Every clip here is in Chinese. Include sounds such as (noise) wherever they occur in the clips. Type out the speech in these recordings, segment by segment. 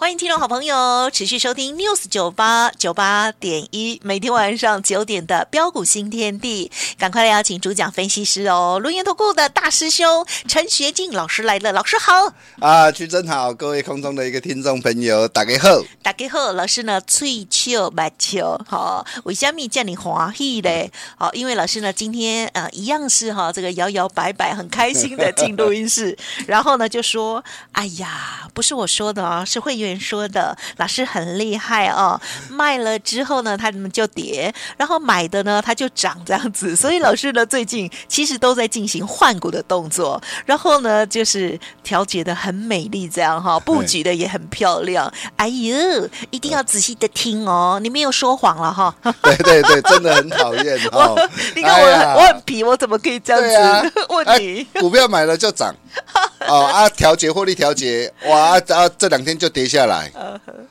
欢迎听众好朋友持续收听 News 九八九八点一，每天晚上九点的标股新天地，赶快来邀请主讲分析师哦，轮源投顾的大师兄陈学进老师来了，老师好。啊，去真好，各位空中的一个听众朋友，大家好，大家好，老师呢翠秋白秋，好，为什么叫你欢喜嘞？好，因为老师呢今天呃一样是哈这个摇摇摆摆很开心的进录音室，(laughs) 然后呢就说，哎呀，不是我说的啊，是会员。说的老师很厉害哦，卖了之后呢，他们就跌，然后买的呢，他就涨这样子。所以老师呢，最近其实都在进行换股的动作，然后呢，就是调节的很美丽，这样哈，布局的也很漂亮。哎呦，一定要仔细的听哦，你没有说谎了哈。对对对，真的很讨厌哦。(laughs) 你看我，哎、我很皮，我怎么可以这样子、啊、(laughs) 问你、哎？股票买了就涨。(laughs) 哦啊，调节获利调节，哇啊啊！这两天就跌下来。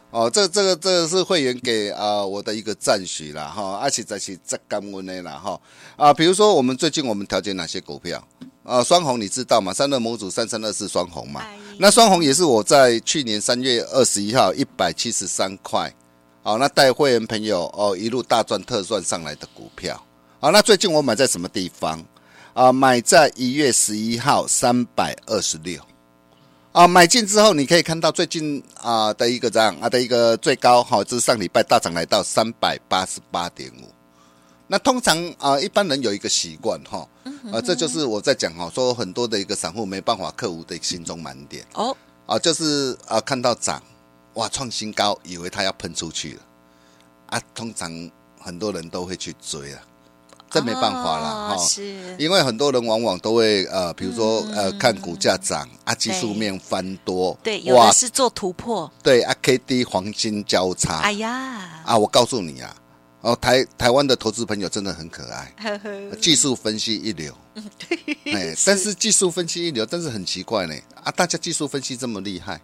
哦，这这个这个是会员给啊我的一个赞许啦哈，而且在是在感恩的啦哈啊。比如说我们最近我们调节哪些股票啊？双红你知道吗？三六模组三三二四双红嘛。那双红也是我在去年三月二十一号一百七十三块，好，那带会员朋友哦一路大赚特赚上来的股票。好，那最近我买在什么地方？啊，买在一月十一号三百二十六，啊，买进之后你可以看到最近啊的一个这样啊的一个最高哈，就是上礼拜大涨来到三百八十八点五。那通常啊一般人有一个习惯哈，啊这就是我在讲哈，说很多的一个散户没办法克服的心中难点哦，啊就是啊看到涨哇创新高，以为它要喷出去了，啊通常很多人都会去追了。这没办法了哈，哦、是。因为很多人往往都会呃，比如说呃，看股价涨啊，技术面翻多，对，有的是做突破，对啊，K D 黄金交叉，哎呀，啊，我告诉你啊，哦，台台湾的投资朋友真的很可爱，呵呵。技术分析一流，对，哎，但是。技术分析一流，但是很奇怪呢，啊，大家技术分析这么厉害，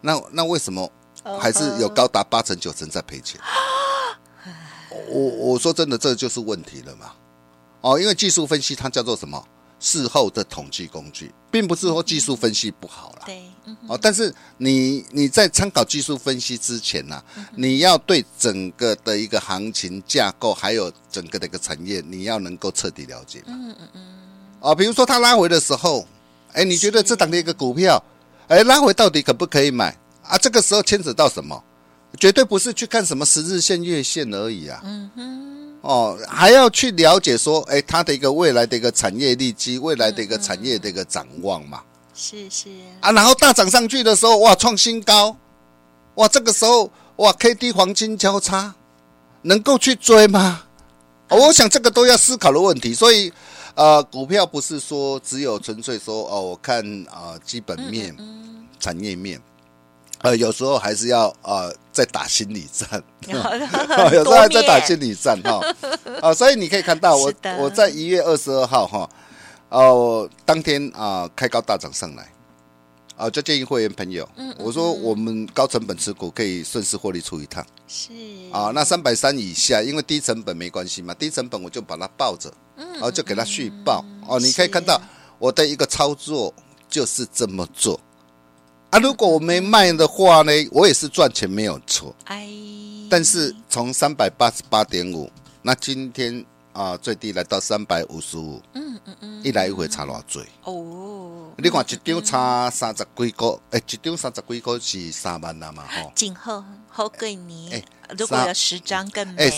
那那为什么还是有高达八成九成在赔钱？我我说真的，这就是问题了嘛。哦，因为技术分析它叫做什么？事后的统计工具，并不是说技术分析不好啦。对，哦，但是你你在参考技术分析之前呢、啊，你要对整个的一个行情架构，还有整个的一个产业，你要能够彻底了解。嗯嗯嗯。哦，比如说它拉回的时候，哎，你觉得这档的一个股票，哎，拉回到底可不可以买啊？这个时候牵扯到什么？绝对不是去看什么十日线、月线而已啊。嗯哼。哦，还要去了解说，哎，它的一个未来的一个产业利基，未来的一个产业的一个展望嘛。是是啊，然后大涨上去的时候，哇，创新高，哇，这个时候哇，K D 黄金交叉，能够去追吗？我想这个都要思考的问题。所以，呃，股票不是说只有纯粹说哦，我看啊、呃，基本面、产业面。呃，有时候还是要呃，在打心理战，(laughs) 有时候还在打心理战哈。啊、呃，所以你可以看到 (laughs) 我我在一月二十二号哈，哦、呃，当天啊、呃、开高大涨上来，啊、呃，就建议会员朋友，嗯嗯嗯我说我们高成本持股可以顺势获利出一趟，是啊、呃，那三百三以下，因为低成本没关系嘛，低成本我就把它抱着，然后、呃、就给它续报，哦、呃，你可以看到我的一个操作就是这么做。啊，如果我没卖的话呢，我也是赚钱没有错。哎，但是从三百八十八点五，那今天啊最低来到三百五十五，嗯嗯嗯，一来一回差多少哦。你看一张差三十几个，哎，一张三十几个是三万了嘛？吼，今后好贵你，哎，如果有十张更美。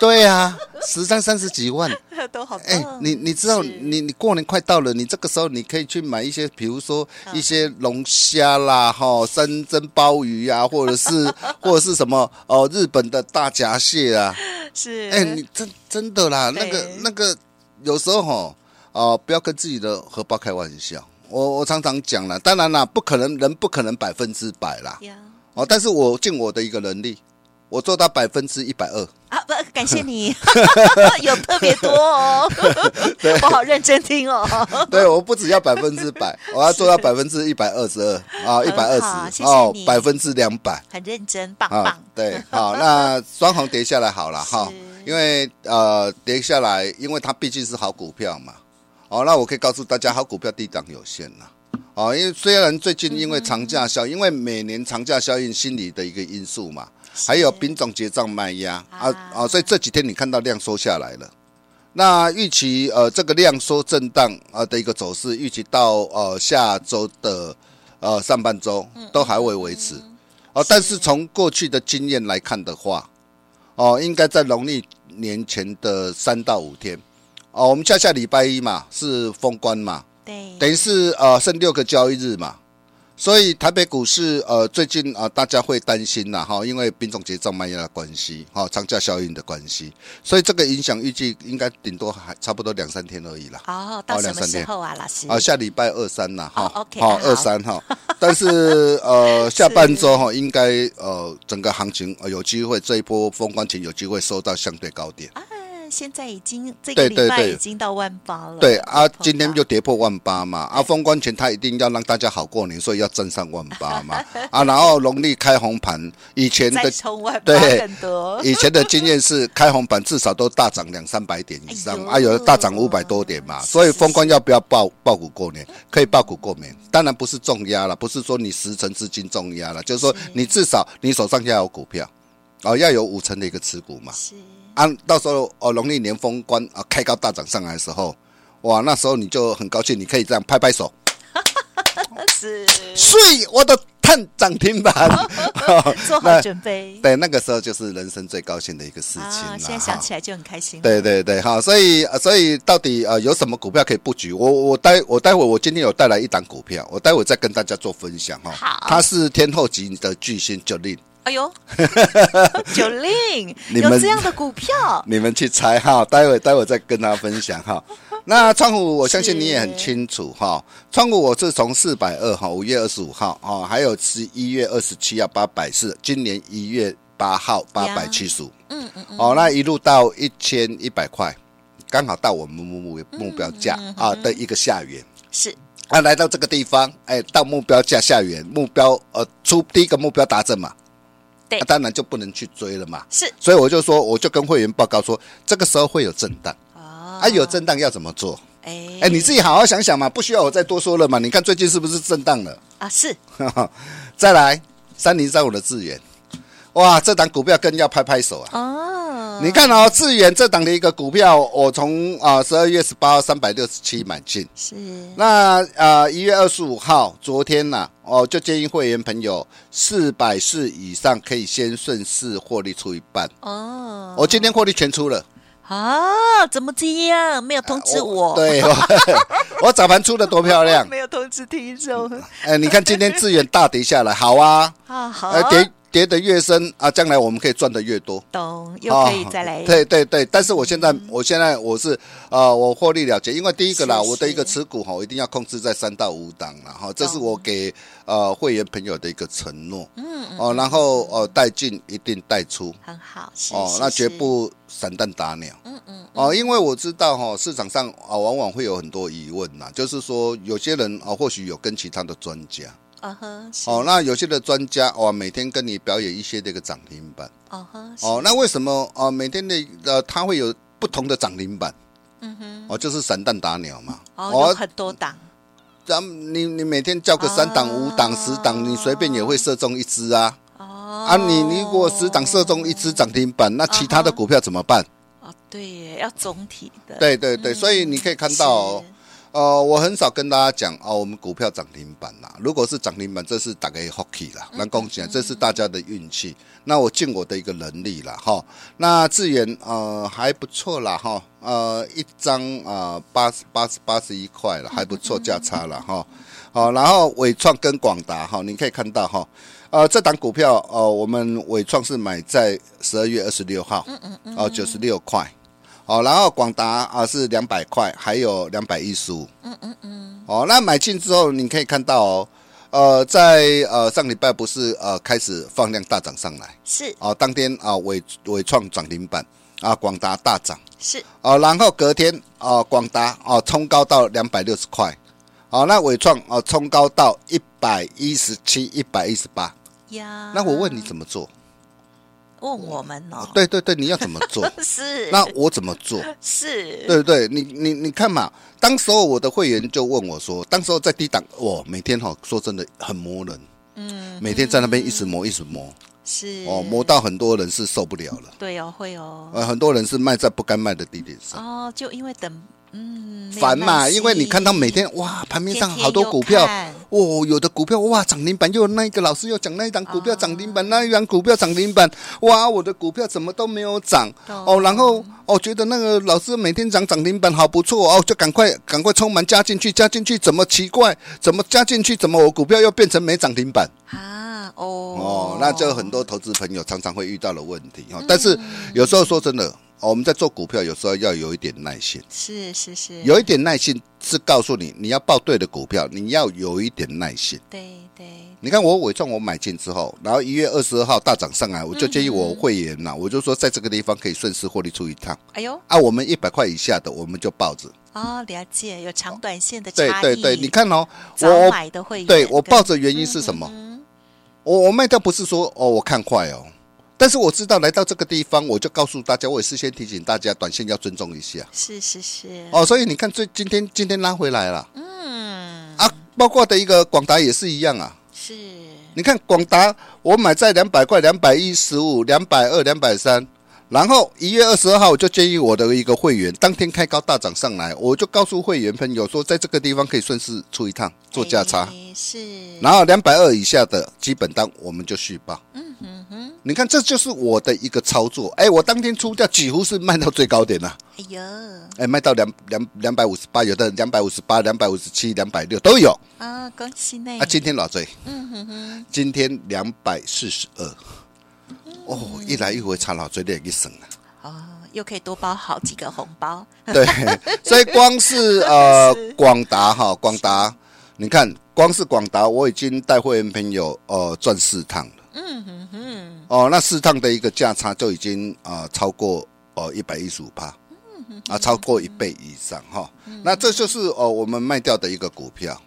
对啊，十张三十几万，(laughs) 都好。哎，你你知道，你你过年快到了，你这个时候你可以去买一些，比如说一些龙虾啦，哈，山珍鲍鱼啊，(laughs) 或者是或者是什么哦，日本的大闸蟹啊。是。哎，你真真的啦，那个那个有时候哈，哦，不要跟自己的荷包开玩笑。我我常常讲了，当然啦，不可能人不可能百分之百啦，哦，但是我尽我的一个能力。我做到百分之一百二啊！不，感谢你，(laughs) 有特别多哦，(laughs) 对我好认真听哦。(laughs) 对，我不只要百分之百，我要做到百分之一百二十二啊，一百二十哦，百分之两百，很认真，棒棒。对，好，那双红跌下来好了哈，因为呃跌下来，因为它毕竟是好股票嘛。哦，那我可以告诉大家，好股票低档有限呐。哦，因为虽然最近因为长假效应，因为每年长假效应心理的一个因素嘛。还有品种结账卖压啊啊，所以这几天你看到量缩下来了。那预期呃这个量缩震荡啊的一个走势，预期到呃下周的呃上半周都还会维持哦。但是从过去的经验来看的话，哦，应该在农历年前的三到五天哦，我们下下礼拜一嘛是封关嘛，对，等于是呃剩六个交易日嘛。所以台北股市呃最近啊、呃、大家会担心呐哈，因为冰种结账卖压的关系哈，长假效应的关系，所以这个影响预计应该顶多还差不多两三天而已啦。哦，到什么时候啊，老师？啊，下礼拜二三呐哈，OK，好二三哈，但是呃下半周 (laughs) 哈应该呃整个行情呃有机会这一波封关前有机会收到相对高点。现在已经这个礼拜已经到万八了。对啊，今天就跌破万八嘛。啊，封关前他一定要让大家好过年，所以要站上万八嘛。(laughs) 啊，然后农历开红盘，以前的对，以前的经验是开红盘至少都大涨两三百点以上，啊，有的大涨五百多点嘛。所以封关要不要爆爆股过年？可以爆股过年，当然不是重压了，不是说你十成资金重压了，就是说你至少你手上要有股票，哦，要有五成的一个持股嘛。啊，到时候哦，农历年封关啊，开高大涨上来的时候，哇，那时候你就很高兴，你可以这样拍拍手，(laughs) 是，所以我的探涨停板，(laughs) 做好准备。对，那个时候就是人生最高兴的一个事情了。现在想起来就很开心。对对对，好，所以所以到底呃有什么股票可以布局？我我待我待会我今天有带来一档股票，我待会再跟大家做分享哈。好，它是天后级的巨星 Jolin。哎呦，(laughs) 九令有这样的股票，你们去猜哈，待会待会再跟他分享哈。那创虎，我相信你也很清楚哈。创虎我是从四百二哈，五月二十五号哦，还有十一月二十七号八百四，今年一月八号八百七十五，嗯嗯嗯，哦，那一路到一千一百块，刚好到我们目目目标价啊的一个下缘。是。啊，来到这个地方，哎，到目标价下缘，目标呃出第一个目标达阵嘛。那当然就不能去追了嘛，是，所以我就说，我就跟会员报告说，这个时候会有震荡，哦，啊，有震荡要怎么做？哎，哎，你自己好好想想嘛，不需要我再多说了嘛。你看最近是不是震荡了？啊，是。(laughs) 再来，三零三五的智远，哇，这档股票更要拍拍手啊。哦。你看哦，智远这档的一个股票，我从啊十二月十八号三百六十七买进，是。那啊一月二十五号，昨天呐，哦就建议会员朋友四百四以上可以先顺势获利出一半。哦。我今天获利全出了。啊？怎么这样？没有通知我。对，(laughs) 我早盘出的多漂亮。(laughs) 没有通知听众。哎，你看今天志远大跌下来，好啊。啊好。跌。跌得越深啊，将来我们可以赚得越多。懂，又可以再来。哦、对对对，但是我现在，嗯、我现在我是呃，我获利了结，因为第一个啦，是是我的一个持股哈，我一定要控制在三到五档了哈，这是我给呃会员朋友的一个承诺。嗯，嗯哦，然后呃带进一定带出，很好。哦，那绝不散弹打鸟。嗯嗯。哦，因为我知道哈，市场上啊往往会有很多疑问呐，就是说有些人啊或许有跟其他的专家。哦，uh、那有些的专家哇，每天跟你表演一些这个涨停板。哦、uh 哦，那为什么哦每天的呃他会有不同的涨停板？嗯哼，哦就是散弹打鸟嘛。哦，很多档。咱你你每天叫个三档、五档、十档，你随便也会射中一只啊。哦。啊，你你如果十档射中一只涨停板，那其他的股票怎么办？哦、uh，huh, oh, 对，要总体的。对对对，嗯、所以你可以看到、哦。呃，我很少跟大家讲哦，我们股票涨停板啦。如果是涨停板，这是大家 hockey 啦，那恭喜，这是大家的运气。那我尽我的一个能力了哈。那智远呃还不错啦哈，呃一张啊八十八十八十一块了，还不错价差了哈。好，然后纬创跟广达哈，你可以看到哈，呃这档股票呃我们纬创是买在十二月二十六号，哦九十六块。哦，然后广达啊是两百块，还有两百一十五。嗯嗯嗯。哦，那买进之后你可以看到哦，呃，在呃上礼拜不是呃开始放量大涨上来，是哦，当天啊纬纬创涨停板啊，广达大涨是哦，然后隔天啊广达哦冲高到两百六十块，哦，那纬创哦冲高到一百一十七、一百一十八。呀，那我问你怎么做？问我们哦，对对对，你要怎么做？(laughs) 是，那我怎么做？是，对不对？你你你看嘛，当时候我的会员就问我说，当时候在低档，我，每天哈，说真的很磨人，嗯，每天在那边一直磨，一直磨，是，哦，磨到很多人是受不了了，对哦，会哦，呃，很多人是卖在不该卖的地点上，哦，就因为等。嗯，烦嘛，因为你看到每天哇，盘面上好多股票，哦，有的股票哇涨停板，又有那一个老师又讲那一档股票涨停板，那一档股票涨停板，哇，我的股票怎么都没有涨哦，然后哦觉得那个老师每天涨涨停板好不错哦，就赶快赶快冲满加进去，加进去怎么奇怪，怎么加进去怎么我股票又变成没涨停板啊？哦哦，那就很多投资朋友常常会遇到的问题哦，但是有时候说真的。我们在做股票，有时候要有一点耐心。是是是，有一点耐心是告诉你，你要报对的股票，你要有一点耐心。对对，你看我伟创，我买进之后，然后一月二十二号大涨上来，我就建议我会员呐，我就说在这个地方可以顺势获利出一趟。哎呦，啊，我们一百块以下的，我们就抱着。哦，了解，有长短线的差异。对对对，你看哦，我买的会员，对我抱着原因是什么？我我卖掉不是说哦，我看坏哦。但是我知道来到这个地方，我就告诉大家，我也事先提醒大家，短线要尊重一下。是是是。哦，所以你看，最今天今天拉回来了。嗯。啊，包括的一个广达也是一样啊。是。你看广达，我买在两百块、两百一十五、两百二、两百三，然后一月二十二号，我就建议我的一个会员，当天开高大涨上来，我就告诉会员朋友说，在这个地方可以顺势出一趟做价差。是。然后两百二以下的基本单，我们就续报。嗯哼哼。你看，这就是我的一个操作。哎，我当天出掉，几乎是卖到最高点了。哎呦，哎，卖到两两两百五十八，有的两百五十八、两百五十七、两百六都有。啊，恭喜你！啊，今天老醉。嗯哼哼。今天两百四十二。哦，一来一回差老醉的一省啊。哦，又可以多包好几个红包。对，所以光是 (laughs) 呃广达哈，广达，你看光是广达，我已经带会员朋友呃赚四趟了。嗯哼哼，哦，那适当的一个价差就已经啊、呃、超过哦一百一十五趴，啊超过一倍以上哈。那这就是哦我们卖掉的一个股票，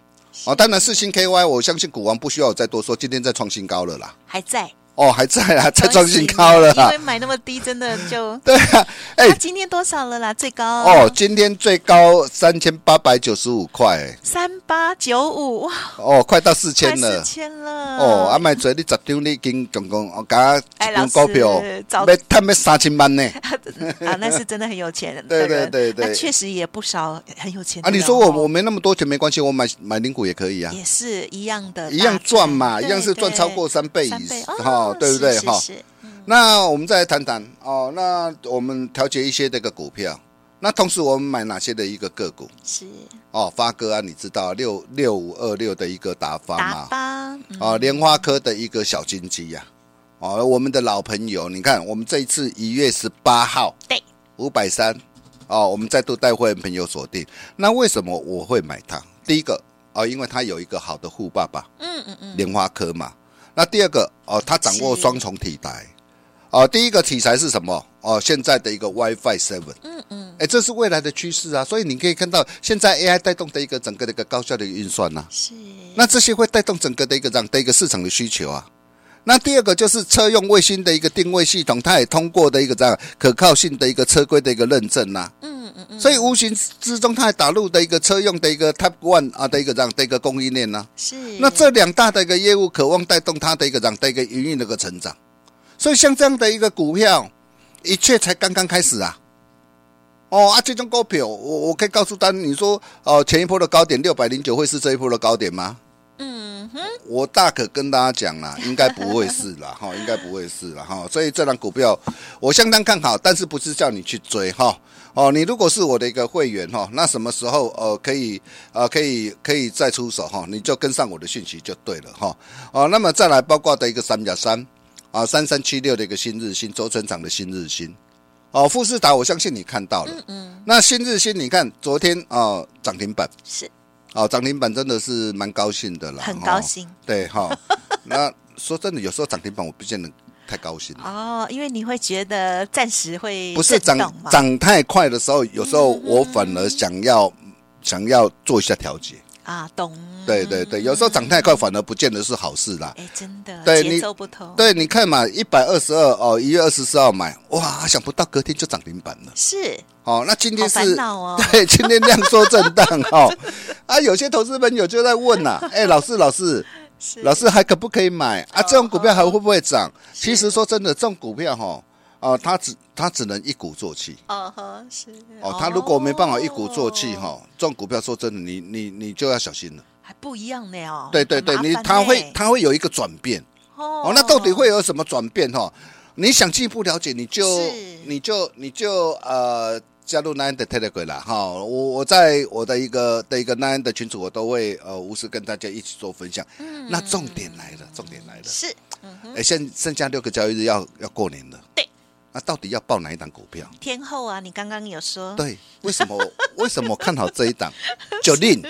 哦，当然四星 KY，我相信股王不需要我再多说，今天再创新高了啦，还在。哦，还在啊，再创新高了。因为买那么低，真的就 (laughs) 对啊。哎，今天多少了啦？最高哦，今天最高三千八百九十五块。三八九五哇！哦，快到四千了。四千了。哦，阿麦嘴，你十张你已经总共我加一股票，要赚要三千万呢。(laughs) 啊，那是真的很有钱。(laughs) 对对对对，那确实也不少很有钱。啊，你说我我没那么多钱没关系，我买买零股也可以啊。也是一样的，一样赚嘛，一样是赚超过三倍以上。哦，对不对？哈，那我们再来谈谈哦。那我们调节一些这个股票，那同时我们买哪些的一个个股？是哦，发哥啊，你知道六六五二六的一个达发吗？发哦，莲花科的一个小金鸡呀。哦，我们的老朋友，你看，我们这一次一月十八号，对，五百三，哦，我们再度带会员朋友锁定。那为什么我会买它？第一个哦，因为它有一个好的富爸爸，嗯嗯嗯，莲花科嘛。那第二个哦，他掌握双重题材，哦，第一个题材是什么？哦，现在的一个 WiFi Seven，嗯嗯，哎，这是未来的趋势啊，所以你可以看到，现在 AI 带动的一个整个的一个高效的运算呐，是，那这些会带动整个的一个这样的一个市场的需求啊。那第二个就是车用卫星的一个定位系统，它也通过的一个这样可靠性的一个车规的一个认证呐，嗯嗯嗯。所以无形之中，它还打入的一个车用的一个 Type One 啊的一个这样的一个供应链呢。是。那这两大的一个业务，渴望带动它的一个这样的一个营运的一个成长。所以像这样的一个股票，一切才刚刚开始啊。哦啊，这种股票，我我可以告诉大家，你说哦，前一波的高点六百零九会是这一波的高点吗？嗯哼。我大可跟大家讲啦，(laughs) 应该不会是啦，哈，应该不会是啦，哈。所以这档股票我相当看好，但是不是叫你去追哈。哦，你如果是我的一个会员哈，那什么时候呃可以呃可以可以再出手哈？你就跟上我的讯息就对了哈。哦，那么再来包括的一个三加三啊，三三七六的一个新日新周成长的新日新哦，富士达，我相信你看到了。嗯，嗯。那新日新，你看昨天哦涨停板是，哦涨停板真的是蛮高兴的啦，很高兴。对哈，(laughs) 那说真的，有时候涨停板我不见得太高兴。哦，因为你会觉得暂时会不是涨涨太快的时候，有时候我反而想要想要做一下调节。啊，懂。对对对，有时候涨太快反而不见得是好事啦。哎，真的，对节奏不同。对，你看嘛，一百二十二哦，一月二十四号买，哇，想不到隔天就涨停板了。是。哦，那今天是，哦、(laughs) 对，今天量缩震荡哦。(laughs) 啊，有些投资朋友就在问呐、啊，哎，(laughs) 老师，老师，老师还可不可以买啊？这种股票还会不会涨？其实说真的，这种股票哈。哦，它只他只能一鼓作气。哦呵，是。哦，他如果没办法一鼓作气哈，这种股票说真的，你你你就要小心了。还不一样呢哦。对对对，你他会他会有一个转变。哦。那到底会有什么转变哈？你想进一步了解，你就你就你就呃加入 Nine 的 Telegram 啦哈。我我在我的一个的一个 Nine 的群组，我都会呃无私跟大家一起做分享。嗯。那重点来了，重点来了。是。哎，剩剩下六个交易日要要过年了。对。那到底要报哪一档股票？天后啊，你刚刚有说。对，为什么？(laughs) 为什么看好这一档？九令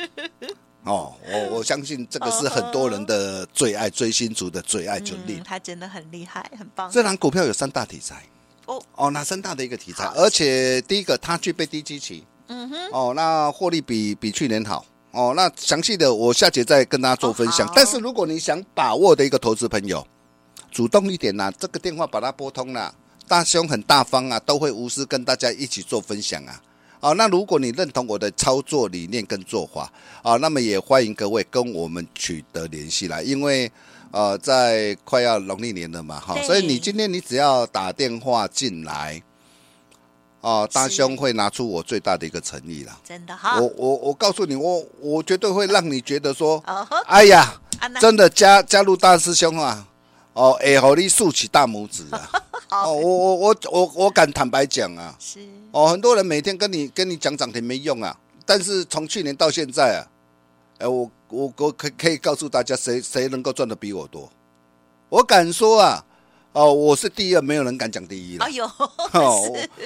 哦，我我相信这个是很多人的最爱，追星族的最爱。九令，他真的很厉害，很棒。这档股票有三大题材哦哦，哪三大的一个题材？而且第一个，它具备低基期，嗯哼，哦，那获利比比去年好哦。那详细的我下节再跟大家做分享。但是如果你想把握的一个投资朋友，主动一点呐，这个电话把它拨通了。大兄很大方啊，都会无私跟大家一起做分享啊。好，那如果你认同我的操作理念跟做法啊，那么也欢迎各位跟我们取得联系啦。因为呃，在快要农历年了嘛，哈，所以你今天你只要打电话进来，啊，大兄会拿出我最大的一个诚意啦。真的哈，我我我告诉你，我我绝对会让你觉得说，哎呀，真的加加入大师兄啊。哦，会互，你竖起大拇指啊！(laughs) 哦，我我我我我敢坦白讲啊，是哦，很多人每天跟你跟你讲涨停没用啊，但是从去年到现在啊，哎，我我我可可以告诉大家，谁谁能够赚的比我多？我敢说啊。哦，我是第二，没有人敢讲第一了。哎呦，(laughs) 哦，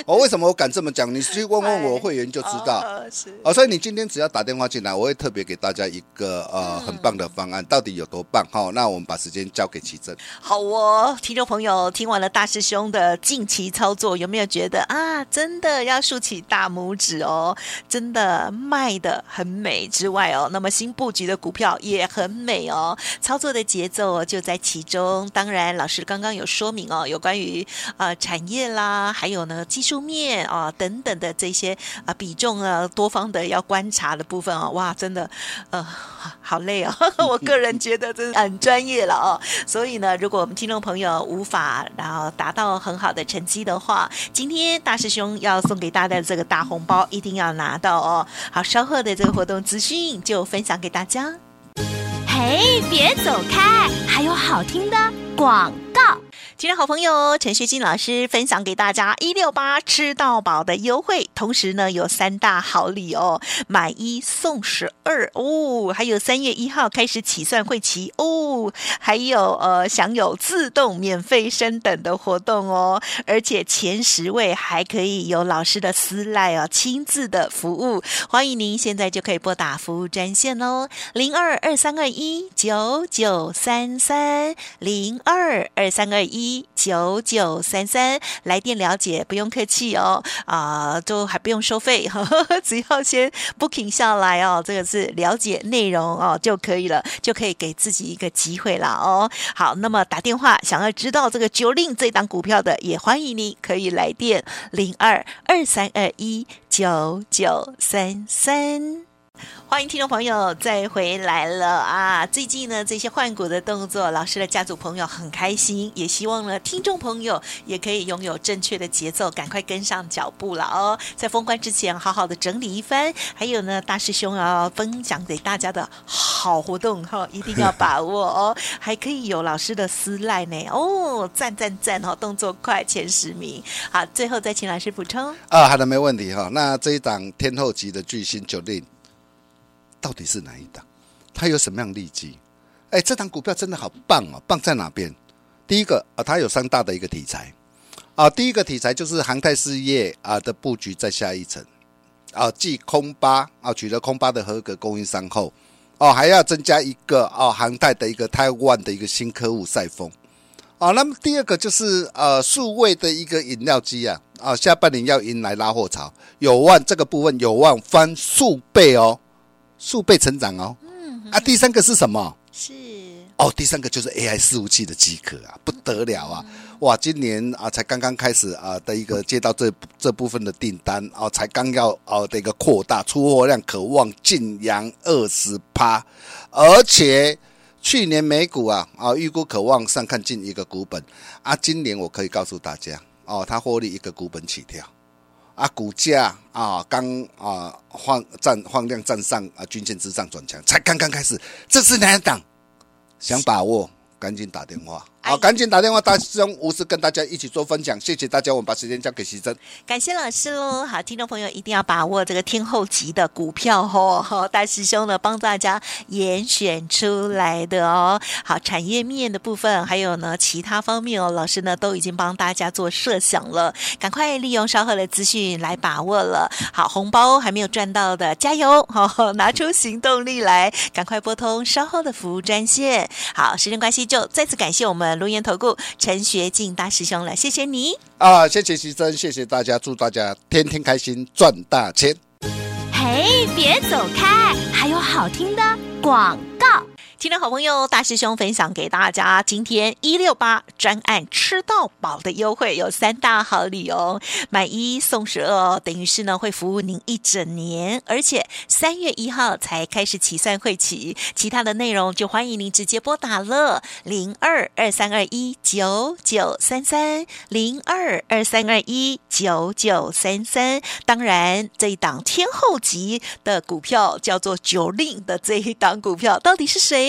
我为什么我敢这么讲？你去问问我会员就知道。是，哦，所以你今天只要打电话进来，我会特别给大家一个呃很棒的方案，到底有多棒？哈，那我们把时间交给奇珍。好哦，听众朋友，听完了大师兄的近期操作，有没有觉得啊，真的要竖起大拇指哦？真的卖的很美之外哦，那么新布局的股票也很美哦，操作的节奏就在其中。当然，老师刚刚有说。说明哦，有关于呃产业啦，还有呢技术面啊等等的这些啊比重啊多方的要观察的部分啊，哇，真的呃好累哦，(laughs) 我个人觉得真的很专业了哦。所以呢，如果我们听众朋友无法然后达到很好的成绩的话，今天大师兄要送给大家的这个大红包一定要拿到哦。好，稍后的这个活动资讯就分享给大家。嘿，别走开，还有好听的广。今天好朋友陈学金老师分享给大家一六八吃到饱的优惠，同时呢有三大好礼哦，买一送十二哦，还有三月一号开始起算会期哦，还有呃享有自动免费升等的活动哦，而且前十位还可以有老师的私赖哦，亲自的服务，欢迎您现在就可以拨打服务专线哦，零二二三二一九九三三零二二三二一。九九三三来电了解，不用客气哦，啊、呃，都还不用收费，(laughs) 只要先 booking 下来哦，这个是了解内容哦就可以了，就可以给自己一个机会了哦。好，那么打电话想要知道这个九令这档股票的，也欢迎你可以来电零二二三二一九九三三。欢迎听众朋友再回来了啊！最近呢，这些换股的动作，老师的家族朋友很开心，也希望呢，听众朋友也可以拥有正确的节奏，赶快跟上脚步了哦。在封关之前，好好的整理一番，还有呢，大师兄要分享给大家的好活动哈，一定要把握哦。(laughs) 还可以有老师的私赖呢哦，赞赞赞哦，动作快，前十名。好，最后再请老师补充啊，好的，没问题哈。那这一档天后级的巨星九令。到底是哪一档？它有什么样利基？哎、这档股票真的好棒哦！棒在哪边？第一个啊，它有三大的一个题材啊，第一个题材就是航太事业啊的布局在下一层，啊，继空巴啊取得空巴的合格供应商后，哦，还要增加一个哦航太的一个台湾的一个新科目赛丰，啊，那么第二个就是呃数位的一个饮料机啊，啊，下半年要迎来拉货潮，有望这个部分有望翻数倍哦，数倍成长哦，嗯，啊，第三个是什么？是。哦，第三个就是 AI 伺服器的机壳啊，不得了啊！哇，今年啊才刚刚开始啊的一个接到这这部分的订单啊，才刚要啊的一个扩大出货量，可望晋扬二十趴，而且去年美股啊啊预估可望上看近一个股本啊，今年我可以告诉大家哦，它获利一个股本起跳啊，股价啊刚啊放站放量站上啊均线之上转强，才刚刚开始，这是哪一档？想把握，赶紧打电话。好，赶紧打电话，大师兄无私跟大家一起做分享，谢谢大家。我们把时间交给徐峥，感谢老师喽。好，听众朋友一定要把握这个天后级的股票哦。好，(laughs) 大师兄呢帮大家严选出来的哦。好，产业面的部分，还有呢其他方面哦，老师呢都已经帮大家做设想了，赶快利用稍后的资讯来把握了。好，红包还没有赚到的，加油！好，(laughs) 拿出行动力来，赶快拨通稍后的服务专线。好，时间关系就再次感谢我们。龙岩投顾陈学进大师兄了，谢谢你啊！谢谢徐真，谢谢大家，祝大家天天开心，赚大钱！嘿，别走开，还有好听的广告。听众好朋友，大师兄分享给大家，今天一六八专案吃到饱的优惠有三大好礼哦，买一送十二哦，等于是呢会服务您一整年，而且三月一号才开始起算会起，其他的内容就欢迎您直接拨打了零二二三二一九九三三零二二三二一九九三三，当然这一档天后级的股票叫做九令的这一档股票到底是谁？